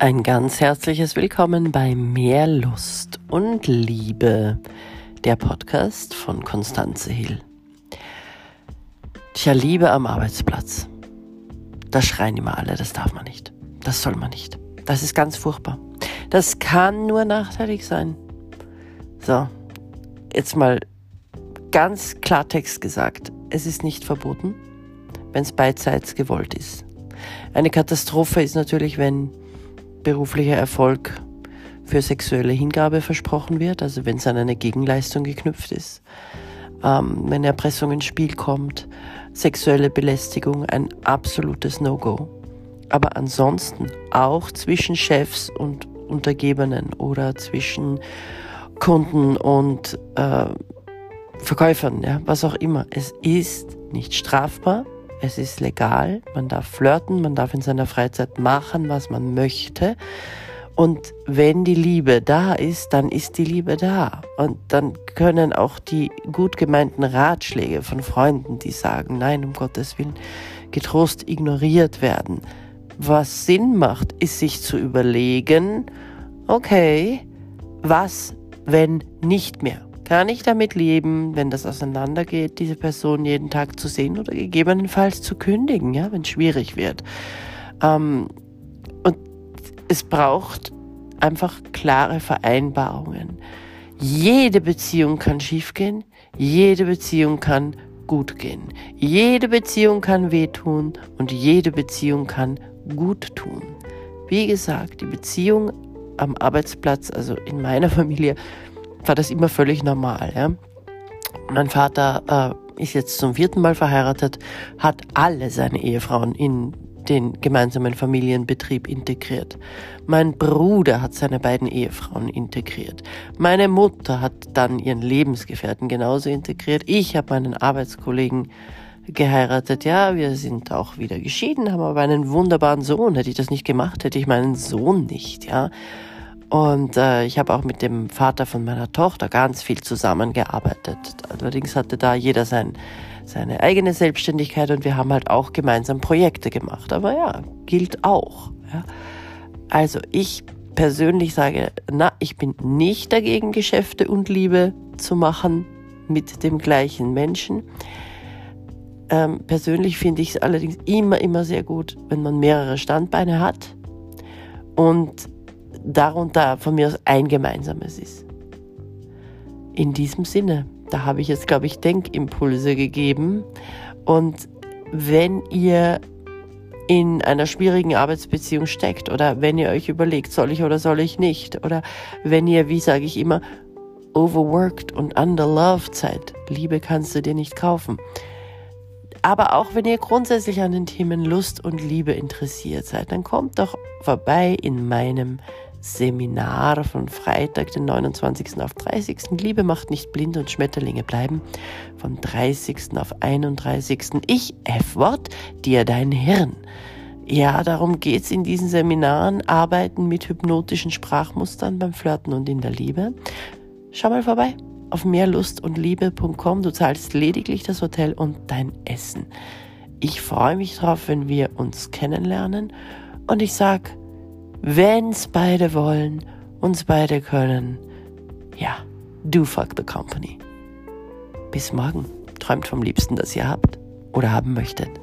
Ein ganz herzliches Willkommen bei Mehr Lust und Liebe, der Podcast von Konstanze Hill. Tja, Liebe am Arbeitsplatz. Da schreien immer alle, das darf man nicht. Das soll man nicht. Das ist ganz furchtbar. Das kann nur nachteilig sein. So, jetzt mal ganz Klartext gesagt. Es ist nicht verboten, wenn es beidseits gewollt ist. Eine Katastrophe ist natürlich, wenn beruflicher Erfolg für sexuelle Hingabe versprochen wird, also wenn es an eine Gegenleistung geknüpft ist, ähm, wenn Erpressung ins Spiel kommt, sexuelle Belästigung ein absolutes No-Go. Aber ansonsten auch zwischen Chefs und Untergebenen oder zwischen Kunden und äh, Verkäufern, ja, was auch immer. Es ist nicht strafbar, es ist legal, man darf flirten, man darf in seiner Freizeit machen, was man möchte. Und wenn die Liebe da ist, dann ist die Liebe da. Und dann können auch die gut gemeinten Ratschläge von Freunden, die sagen, nein, um Gottes Willen, getrost ignoriert werden. Was Sinn macht, ist sich zu überlegen, okay, was, wenn nicht mehr? Kann ich damit leben, wenn das auseinandergeht, diese Person jeden Tag zu sehen oder gegebenenfalls zu kündigen, ja, wenn es schwierig wird? Ähm, und es braucht einfach klare Vereinbarungen. Jede Beziehung kann schiefgehen, jede Beziehung kann gut gehen. Jede Beziehung kann wehtun und jede Beziehung kann gut tun. Wie gesagt, die Beziehung am Arbeitsplatz, also in meiner Familie, war das immer völlig normal. Ja? Mein Vater äh, ist jetzt zum vierten Mal verheiratet, hat alle seine Ehefrauen in den gemeinsamen Familienbetrieb integriert. Mein Bruder hat seine beiden Ehefrauen integriert. Meine Mutter hat dann ihren Lebensgefährten genauso integriert. Ich habe meinen Arbeitskollegen geheiratet. Ja, wir sind auch wieder geschieden, haben aber einen wunderbaren Sohn. Hätte ich das nicht gemacht, hätte ich meinen Sohn nicht. Ja, und äh, ich habe auch mit dem Vater von meiner Tochter ganz viel zusammengearbeitet. Allerdings hatte da jeder sein, seine eigene Selbstständigkeit und wir haben halt auch gemeinsam Projekte gemacht. Aber ja, gilt auch. Ja. Also ich persönlich sage, na, ich bin nicht dagegen, Geschäfte und Liebe zu machen mit dem gleichen Menschen. Ähm, persönlich finde ich es allerdings immer, immer sehr gut, wenn man mehrere Standbeine hat und darunter von mir aus ein gemeinsames ist. In diesem Sinne, da habe ich jetzt, glaube ich, Denkimpulse gegeben. Und wenn ihr in einer schwierigen Arbeitsbeziehung steckt oder wenn ihr euch überlegt, soll ich oder soll ich nicht, oder wenn ihr, wie sage ich immer, overworked und underloved seid, Liebe kannst du dir nicht kaufen. Aber auch wenn ihr grundsätzlich an den Themen Lust und Liebe interessiert seid, dann kommt doch vorbei in meinem Seminar von Freitag, den 29. auf 30. Liebe macht nicht blind und Schmetterlinge bleiben. Von 30. auf 31. Ich, F-Wort, dir dein Hirn. Ja, darum geht's in diesen Seminaren, arbeiten mit hypnotischen Sprachmustern beim Flirten und in der Liebe. Schau mal vorbei auf mehrlustundliebe.com. Du zahlst lediglich das Hotel und dein Essen. Ich freue mich drauf, wenn wir uns kennenlernen und ich sag, wenn's beide wollen, uns beide können, ja, do fuck the company. Bis morgen. Träumt vom Liebsten, das ihr habt oder haben möchtet.